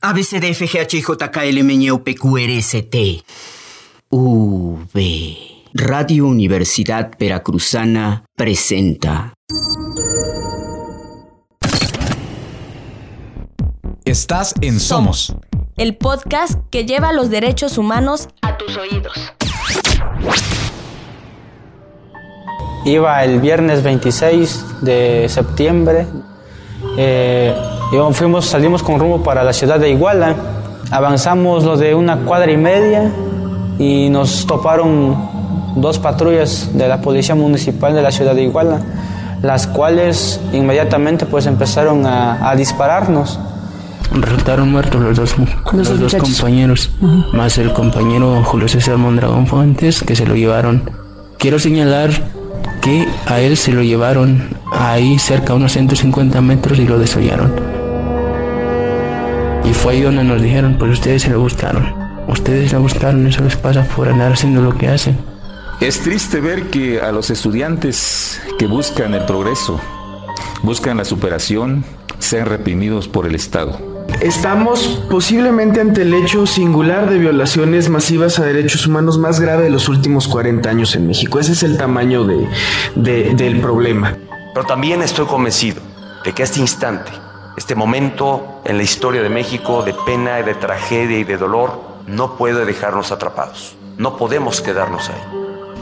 ABCDFGHJKLMNOPQRST. V. Radio Universidad Veracruzana presenta. Estás en Somos, el podcast que lleva los derechos humanos a tus oídos. Iba el viernes 26 de septiembre. Eh, fuimos, salimos con rumbo para la ciudad de Iguala. Avanzamos lo de una cuadra y media y nos toparon dos patrullas de la policía municipal de la ciudad de Iguala, las cuales inmediatamente pues empezaron a, dispararnos. Resultaron muertos los dos, los, dos compañeros, más el compañero Julio César Mondragón Fuentes, que se lo llevaron. Quiero señalar que a él se lo llevaron ahí cerca, a unos 150 metros, y lo desollaron. Y fue ahí donde nos dijeron, pues ustedes se lo gustaron. Ustedes se lo gustaron, eso les pasa por andar haciendo lo que hacen. Es triste ver que a los estudiantes que buscan el progreso, buscan la superación, sean reprimidos por el Estado. Estamos posiblemente ante el hecho singular de violaciones masivas a derechos humanos más grave de los últimos 40 años en México. Ese es el tamaño de, del problema. Pero también estoy convencido de que este instante, este momento en la historia de México de pena, de tragedia y de dolor, no puede dejarnos atrapados. No podemos quedarnos ahí.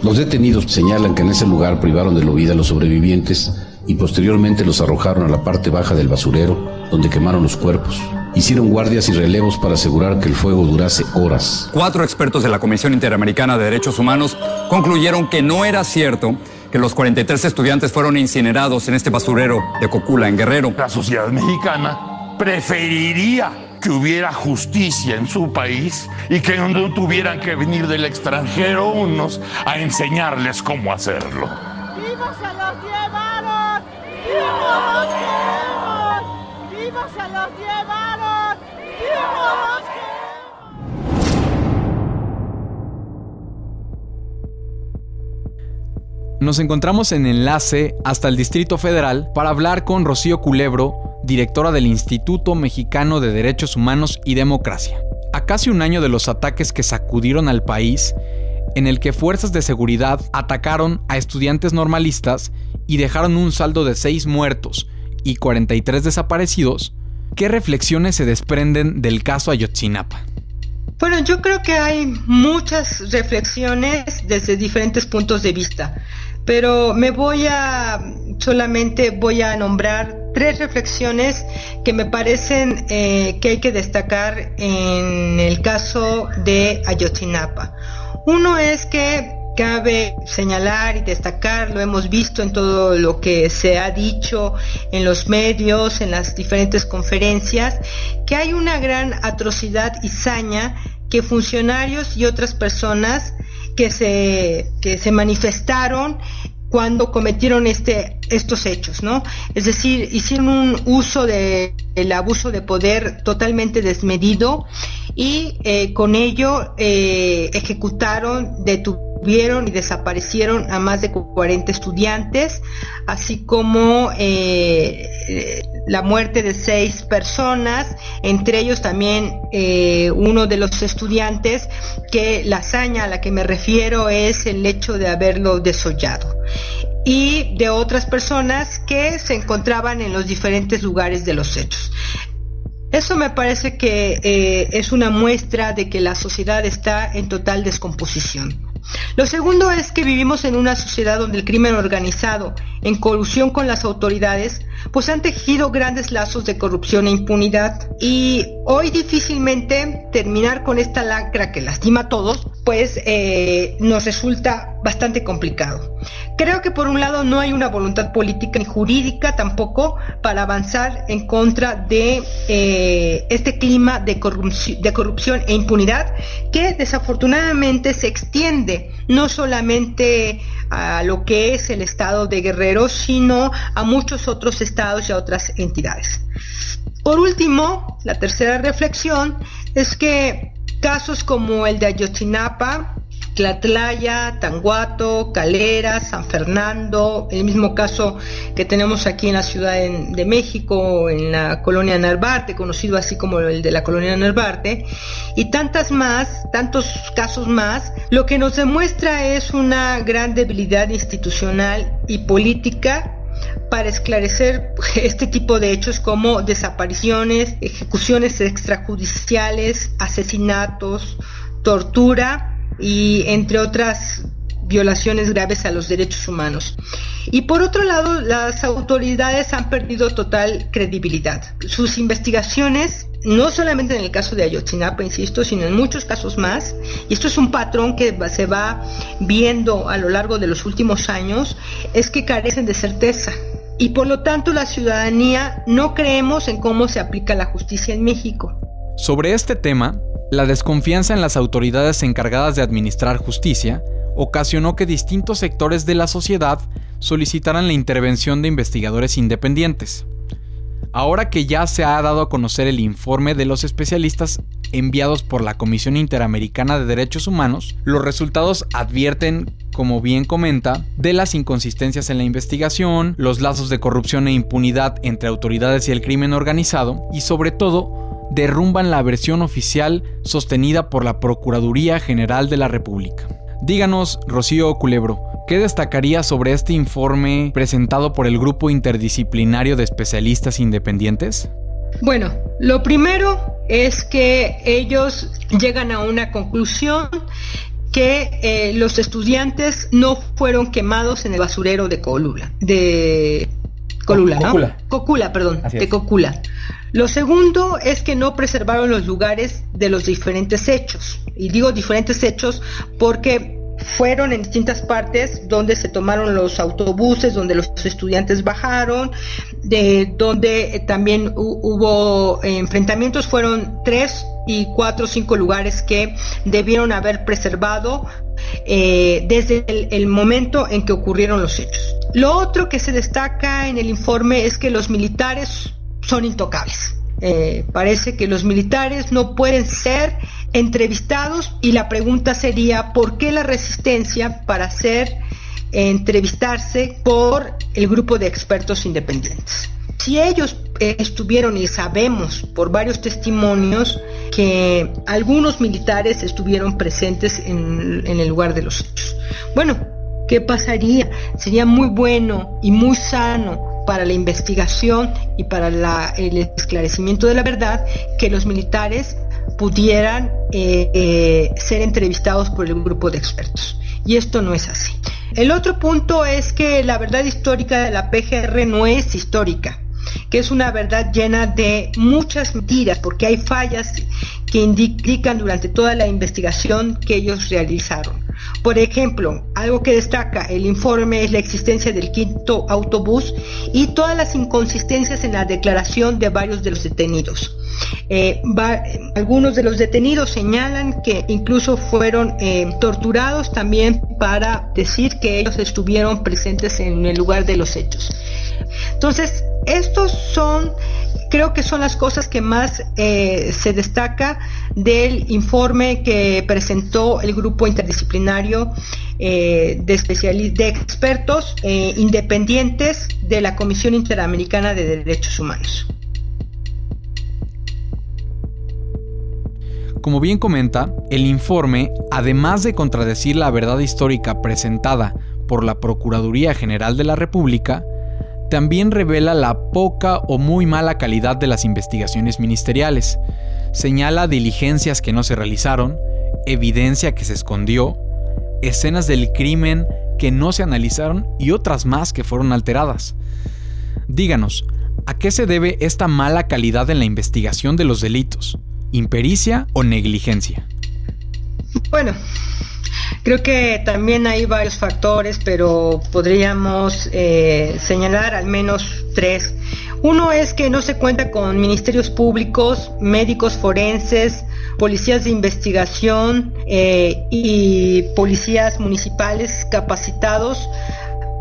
Los detenidos señalan que en ese lugar privaron de la vida a los sobrevivientes y posteriormente los arrojaron a la parte baja del basurero, donde quemaron los cuerpos. Hicieron guardias y relevos para asegurar que el fuego durase horas. Cuatro expertos de la Comisión Interamericana de Derechos Humanos concluyeron que no era cierto que los 43 estudiantes fueron incinerados en este basurero de Cocula, en Guerrero. La sociedad mexicana preferiría que hubiera justicia en su país y que no tuvieran que venir del extranjero unos a enseñarles cómo hacerlo. ¡Vivos se los llevaron! ¡Vivos los queremos! ¡Vivos se los llevaron! ¡Vivos Nos encontramos en enlace hasta el Distrito Federal para hablar con Rocío Culebro, directora del Instituto Mexicano de Derechos Humanos y Democracia. A casi un año de los ataques que sacudieron al país, en el que fuerzas de seguridad atacaron a estudiantes normalistas y dejaron un saldo de 6 muertos y 43 desaparecidos, ¿qué reflexiones se desprenden del caso Ayotzinapa? Bueno, yo creo que hay muchas reflexiones desde diferentes puntos de vista, pero me voy a solamente voy a nombrar tres reflexiones que me parecen eh, que hay que destacar en el caso de Ayotzinapa. Uno es que cabe señalar y destacar, lo hemos visto en todo lo que se ha dicho en los medios, en las diferentes conferencias, que hay una gran atrocidad y saña que funcionarios y otras personas que se, que se manifestaron cuando cometieron este, estos hechos, ¿no? Es decir, hicieron un uso del abuso de poder totalmente desmedido y eh, con ello eh, ejecutaron, detuvieron y desaparecieron a más de 40 estudiantes, así como eh, la muerte de seis personas, entre ellos también uno de los estudiantes, que la hazaña a la que me refiero es el hecho de haberlo desollado y de otras personas que se encontraban en los diferentes lugares de los hechos. Eso me parece que eh, es una muestra de que la sociedad está en total descomposición. Lo segundo es que vivimos en una sociedad donde el crimen organizado, en colusión con las autoridades, pues han tejido grandes lazos de corrupción e impunidad. Y hoy difícilmente terminar con esta lacra que lastima a todos, pues eh, nos resulta bastante complicado. Creo que por un lado no hay una voluntad política ni jurídica tampoco para avanzar en contra de eh, este clima de corrupción e impunidad que desafortunadamente se extiende no solamente a lo que es el estado de Guerrero, sino a muchos otros estados y a otras entidades. Por último, la tercera reflexión es que casos como el de Ayotzinapa Tlatlaya, Tanguato, Calera, San Fernando, el mismo caso que tenemos aquí en la Ciudad de México, en la colonia Narvarte, conocido así como el de la colonia Narvarte, y tantas más, tantos casos más, lo que nos demuestra es una gran debilidad institucional y política para esclarecer este tipo de hechos como desapariciones, ejecuciones extrajudiciales, asesinatos, tortura y entre otras violaciones graves a los derechos humanos. Y por otro lado, las autoridades han perdido total credibilidad. Sus investigaciones, no solamente en el caso de Ayotzinapa, insisto, sino en muchos casos más, y esto es un patrón que se va viendo a lo largo de los últimos años, es que carecen de certeza. Y por lo tanto la ciudadanía no creemos en cómo se aplica la justicia en México. Sobre este tema, la desconfianza en las autoridades encargadas de administrar justicia ocasionó que distintos sectores de la sociedad solicitaran la intervención de investigadores independientes. Ahora que ya se ha dado a conocer el informe de los especialistas enviados por la Comisión Interamericana de Derechos Humanos, los resultados advierten, como bien comenta, de las inconsistencias en la investigación, los lazos de corrupción e impunidad entre autoridades y el crimen organizado, y sobre todo, derrumban la versión oficial sostenida por la Procuraduría General de la República. Díganos, Rocío Culebro, ¿qué destacaría sobre este informe presentado por el Grupo Interdisciplinario de Especialistas Independientes? Bueno, lo primero es que ellos llegan a una conclusión que eh, los estudiantes no fueron quemados en el basurero de Colula, de Colula, ¿no? Cocula, perdón, de Cocula. Lo segundo es que no preservaron los lugares de los diferentes hechos. Y digo diferentes hechos porque fueron en distintas partes donde se tomaron los autobuses, donde los estudiantes bajaron, de donde también hubo enfrentamientos, fueron tres y cuatro o cinco lugares que debieron haber preservado eh, desde el momento en que ocurrieron los hechos. Lo otro que se destaca en el informe es que los militares son intocables. Eh, parece que los militares no pueden ser entrevistados y la pregunta sería ¿por qué la resistencia para ser entrevistarse por el grupo de expertos independientes? Si ellos eh, estuvieron y sabemos por varios testimonios que algunos militares estuvieron presentes en, en el lugar de los hechos. Bueno, ¿qué pasaría? Sería muy bueno y muy sano para la investigación y para el esclarecimiento de la verdad que los militares pudieran eh, eh, ser entrevistados por el grupo de expertos. Y esto no es así. El otro punto es que la verdad histórica de la PGR no es histórica que es una verdad llena de muchas mentiras, porque hay fallas que indican durante toda la investigación que ellos realizaron. Por ejemplo, algo que destaca el informe es la existencia del quinto autobús y todas las inconsistencias en la declaración de varios de los detenidos. Eh, algunos de los detenidos señalan que incluso fueron eh, torturados también para decir que ellos estuvieron presentes en el lugar de los hechos. Entonces, estos son, creo que son las cosas que más eh, se destaca del informe que presentó el grupo interdisciplinario eh, de, de expertos eh, independientes de la Comisión Interamericana de Derechos Humanos. Como bien comenta, el informe, además de contradecir la verdad histórica presentada por la Procuraduría General de la República, también revela la poca o muy mala calidad de las investigaciones ministeriales. Señala diligencias que no se realizaron, evidencia que se escondió, escenas del crimen que no se analizaron y otras más que fueron alteradas. Díganos, ¿a qué se debe esta mala calidad en la investigación de los delitos? ¿Impericia o negligencia? Bueno, Creo que también hay varios factores, pero podríamos eh, señalar al menos tres. Uno es que no se cuenta con ministerios públicos, médicos forenses, policías de investigación eh, y policías municipales capacitados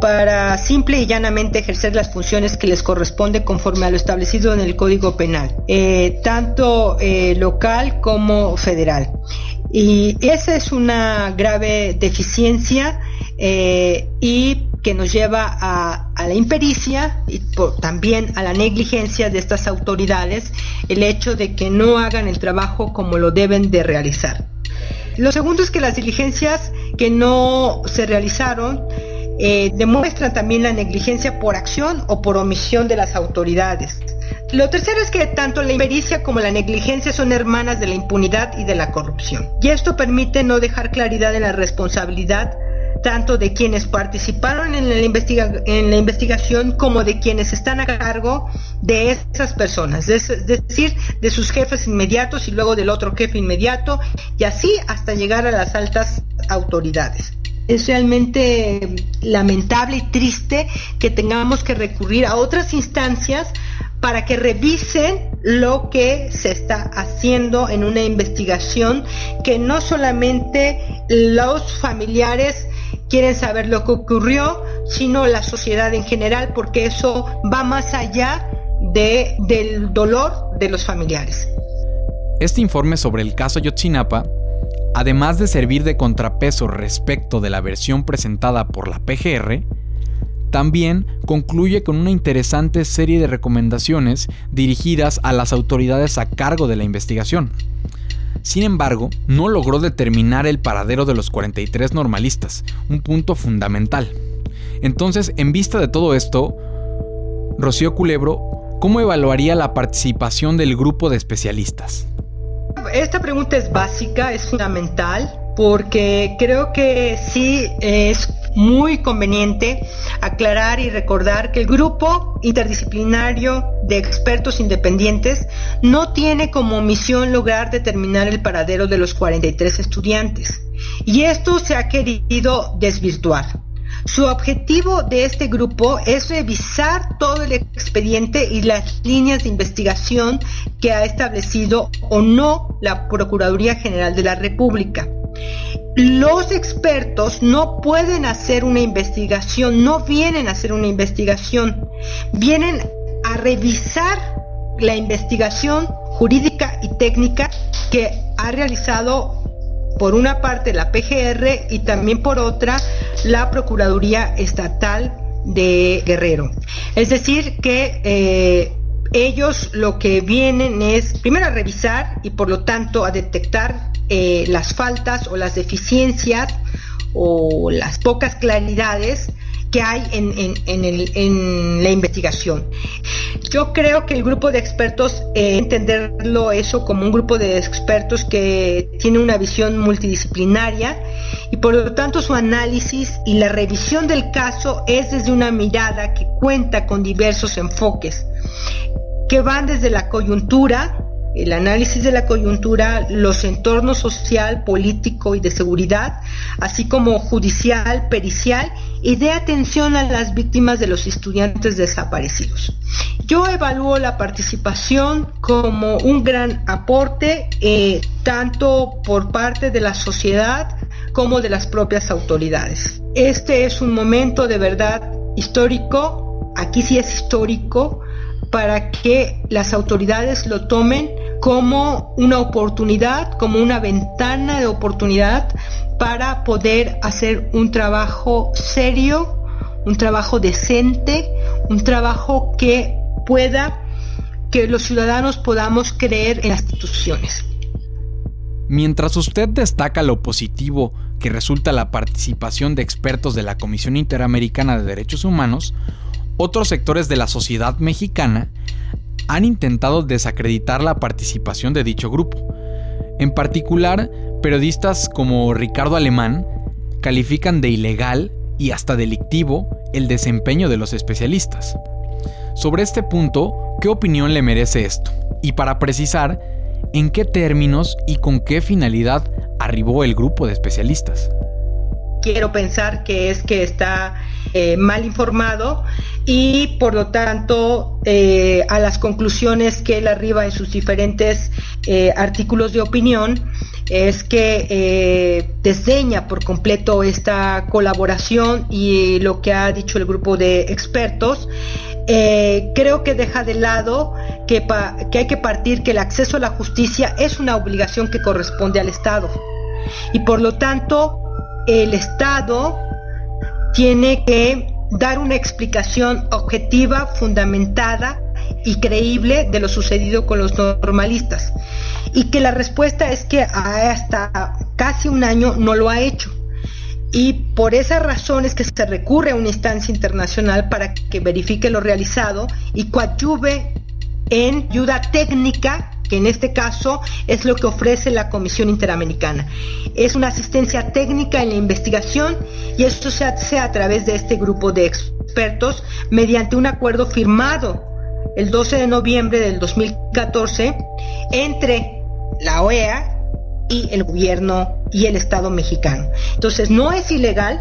para simple y llanamente ejercer las funciones que les corresponde conforme a lo establecido en el Código Penal, eh, tanto local como federal. Y esa es una grave deficiencia eh, y que nos lleva a, la impericia y también a la negligencia de estas autoridades, el hecho de que no hagan el trabajo como lo deben de realizar. Lo segundo es que las diligencias que no se realizaron eh, demuestran también la negligencia por acción o por omisión de las autoridades. Lo tercero es que tanto la impericia como la negligencia son hermanas de la impunidad y de la corrupción. Y esto permite no dejar claridad en la responsabilidad tanto de quienes participaron en la, en la investigación como de quienes están a cargo de esas personas, es decir, de sus jefes inmediatos y luego del otro jefe inmediato y así hasta llegar a las altas autoridades. Es realmente lamentable y triste que tengamos que recurrir a otras instancias para que revisen lo que se está haciendo en una investigación que no solamente los familiares quieren saber lo que ocurrió, sino la sociedad en general, porque eso va más allá de, del dolor de los familiares. Este informe sobre el caso Yotzinapa, además de servir de contrapeso respecto de la versión presentada por la PGR, también concluye con una interesante serie de recomendaciones dirigidas a las autoridades a cargo de la investigación. Sin embargo, no logró determinar el paradero de los 43 normalistas, un punto fundamental. Entonces, en vista de todo esto, Rocío Culebro, ¿cómo evaluaría la participación del grupo de especialistas? Esta pregunta es básica, es fundamental, porque creo que sí es muy conveniente aclarar y recordar que el grupo interdisciplinario de expertos independientes no tiene como misión lograr determinar el paradero de los 43 estudiantes. Y esto se ha querido desvirtuar. Su objetivo de este grupo es revisar todo el expediente y las líneas de investigación que ha establecido o no la Procuraduría General de la República. Los expertos no pueden hacer una investigación, no vienen a hacer una investigación, vienen a revisar la investigación jurídica y técnica que ha realizado por una parte la PGR y también por otra la Procuraduría Estatal de Guerrero. Es decir, que eh, ellos lo que vienen es primero a revisar y por lo tanto a detectar eh, las faltas o las deficiencias o las pocas claridades que hay en, la investigación. Yo creo que el grupo de expertos, eh, entenderlo eso como un grupo de expertos que tiene una visión multidisciplinaria y por lo tanto su análisis y la revisión del caso es desde una mirada que cuenta con diversos enfoques, que van desde la coyuntura, el análisis de la coyuntura, los entornos social, político y de seguridad, así como judicial, pericial y de atención a las víctimas de los estudiantes desaparecidos. Yo evalúo la participación como un gran aporte, eh, tanto por parte de la sociedad como de las propias autoridades. Este es un momento de verdad histórico, aquí sí es histórico, para que las autoridades lo tomen como una oportunidad, como una ventana de oportunidad para poder hacer un trabajo serio, un trabajo decente, un trabajo que pueda, que los ciudadanos podamos creer en las instituciones. Mientras usted destaca lo positivo que resulta la participación de expertos de la Comisión Interamericana de Derechos Humanos, otros sectores de la sociedad mexicana han intentado desacreditar la participación de dicho grupo. En particular, periodistas como Ricardo Alemán califican de ilegal y hasta delictivo el desempeño de los especialistas. Sobre este punto, ¿qué opinión le merece esto? Y para precisar, ¿en qué términos y con qué finalidad arribó el grupo de especialistas? quiero pensar que es que está eh, mal informado y por lo tanto eh, a las conclusiones que él arriba en sus diferentes eh, artículos de opinión es que desdeña por completo esta colaboración y lo que ha dicho el grupo de expertos. creo que deja de lado que, que hay que partir que el acceso a la justicia es una obligación que corresponde al Estado y por lo tanto el Estado tiene que dar una explicación objetiva, fundamentada y creíble de lo sucedido con los normalistas. Y que la respuesta es que hasta casi un año no lo ha hecho. Y por esa razón es que se recurre a una instancia internacional para que verifique lo realizado y coadyuve en ayuda técnica que en este caso es lo que ofrece la Comisión Interamericana. Es una asistencia técnica en la investigación y esto se hace a través de este grupo de expertos mediante un acuerdo firmado el 12 de noviembre del 2014 entre la OEA y el gobierno y el Estado mexicano. Entonces no es ilegal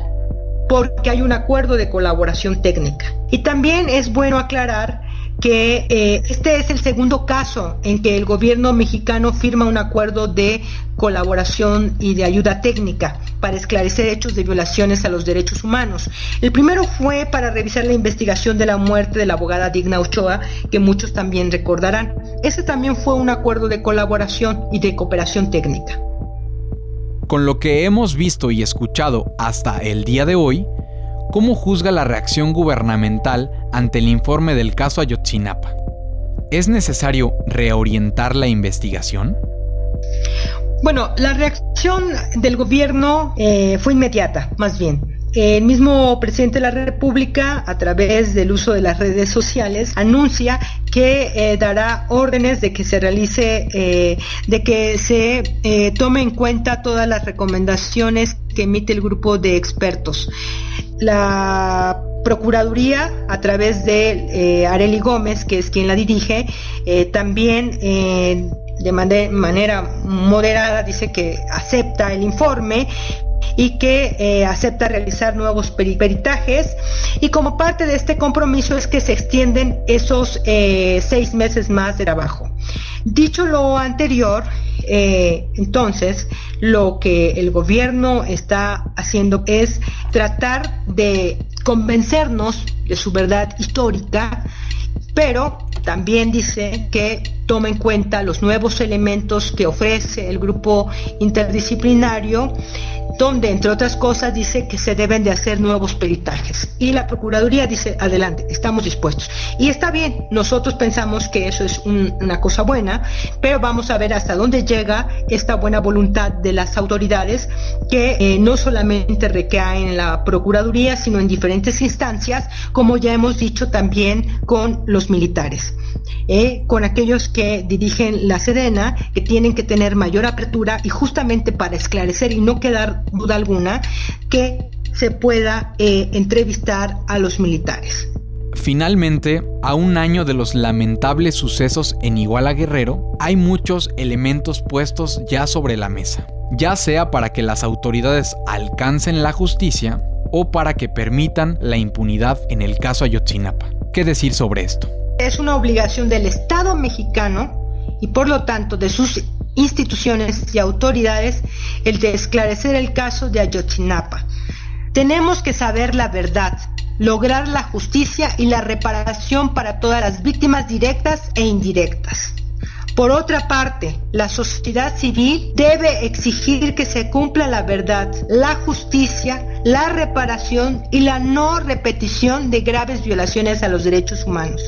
porque hay un acuerdo de colaboración técnica. Y también es bueno aclarar que eh, este es el segundo caso en que el gobierno mexicano firma un acuerdo de colaboración y de ayuda técnica para esclarecer hechos de violaciones a los derechos humanos. El primero fue para revisar la investigación de la muerte de la abogada Digna Ochoa, que muchos también recordarán. Ese también fue un acuerdo de colaboración y de cooperación técnica. Con lo que hemos visto y escuchado hasta el día de hoy, ¿Cómo juzga la reacción gubernamental ante el informe del caso Ayotzinapa? ¿Es necesario reorientar la investigación? Bueno, la reacción del gobierno eh, fue inmediata, más bien. El mismo presidente de la República, a través del uso de las redes sociales, anuncia que eh, dará órdenes de que se realice, eh, de que se tome en cuenta todas las recomendaciones que emite el grupo de expertos. La Procuraduría, a través de Areli Gómez, que es quien la dirige, también de manera moderada dice que acepta el informe, y que eh, acepta realizar nuevos peritajes y como parte de este compromiso es que se extienden esos eh, seis meses más de trabajo. Dicho lo anterior, eh, entonces lo que el gobierno está haciendo es tratar de convencernos de su verdad histórica, pero también dice que toma en cuenta los nuevos elementos que ofrece el grupo interdisciplinario donde entre otras cosas dice que se deben de hacer nuevos peritajes. Y la Procuraduría dice, adelante, estamos dispuestos. Y está bien, nosotros pensamos que eso es una cosa buena, pero vamos a ver hasta dónde llega esta buena voluntad de las autoridades que eh, no solamente recae en la Procuraduría, sino en diferentes instancias, como ya hemos dicho también con los militares. Eh, con aquellos que dirigen la Sedena, que tienen que tener mayor apertura y justamente para esclarecer y no quedar duda alguna que se pueda eh, entrevistar a los militares. Finalmente, a un año de los lamentables sucesos en Iguala Guerrero, hay muchos elementos puestos ya sobre la mesa, ya sea para que las autoridades alcancen la justicia o para que permitan la impunidad en el caso Ayotzinapa. ¿Qué decir sobre esto? Es una obligación del Estado mexicano y por lo tanto de sus instituciones y autoridades el de esclarecer el caso de Ayotzinapa. Tenemos que saber la verdad, lograr la justicia y la reparación para todas las víctimas directas e indirectas. Por otra parte, la sociedad civil debe exigir que se cumpla la verdad, la justicia, la reparación y la no repetición de graves violaciones a los derechos humanos.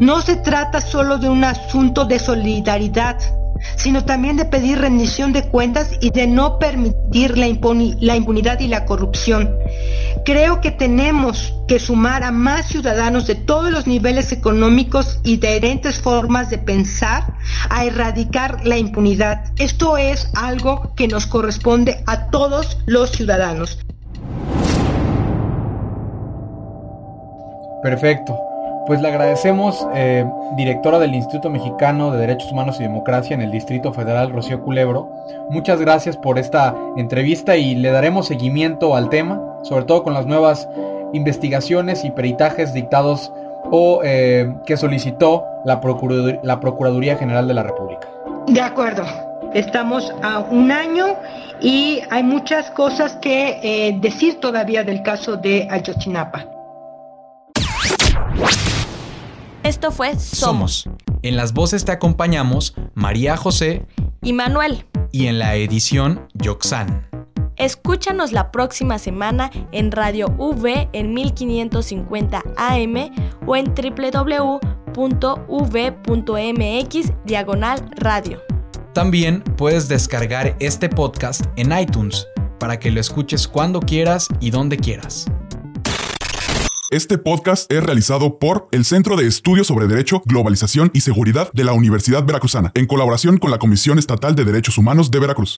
No se trata solo de un asunto de solidaridad, sino también de pedir rendición de cuentas y de no permitir la, impunidad y la corrupción. Creo que tenemos que sumar a más ciudadanos de todos los niveles económicos y de diferentes formas de pensar a erradicar la impunidad. Esto es algo que nos corresponde a todos los ciudadanos. Perfecto. Pues le agradecemos, eh, directora del Instituto Mexicano de Derechos Humanos y Democracia en el Distrito Federal, Rocío Culebro. Muchas gracias por esta entrevista y le daremos seguimiento al tema, sobre todo con las nuevas investigaciones y peritajes dictados o eh, que solicitó la, Procuraduría General de la República. De acuerdo. Estamos a un año y hay muchas cosas que eh, decir todavía del caso de Ayotzinapa. Esto fue Somos. En las voces te acompañamos María José y Manuel. y en la edición Yoxan. Escúchanos la próxima semana en Radio V en 1550 AM o en www.v.mx diagonal radio. También puedes descargar este podcast en iTunes para que lo escuches cuando quieras y donde quieras. Este podcast es realizado por el Centro de Estudios sobre Derecho, Globalización y Seguridad de la Universidad Veracruzana, en colaboración con la Comisión Estatal de Derechos Humanos de Veracruz.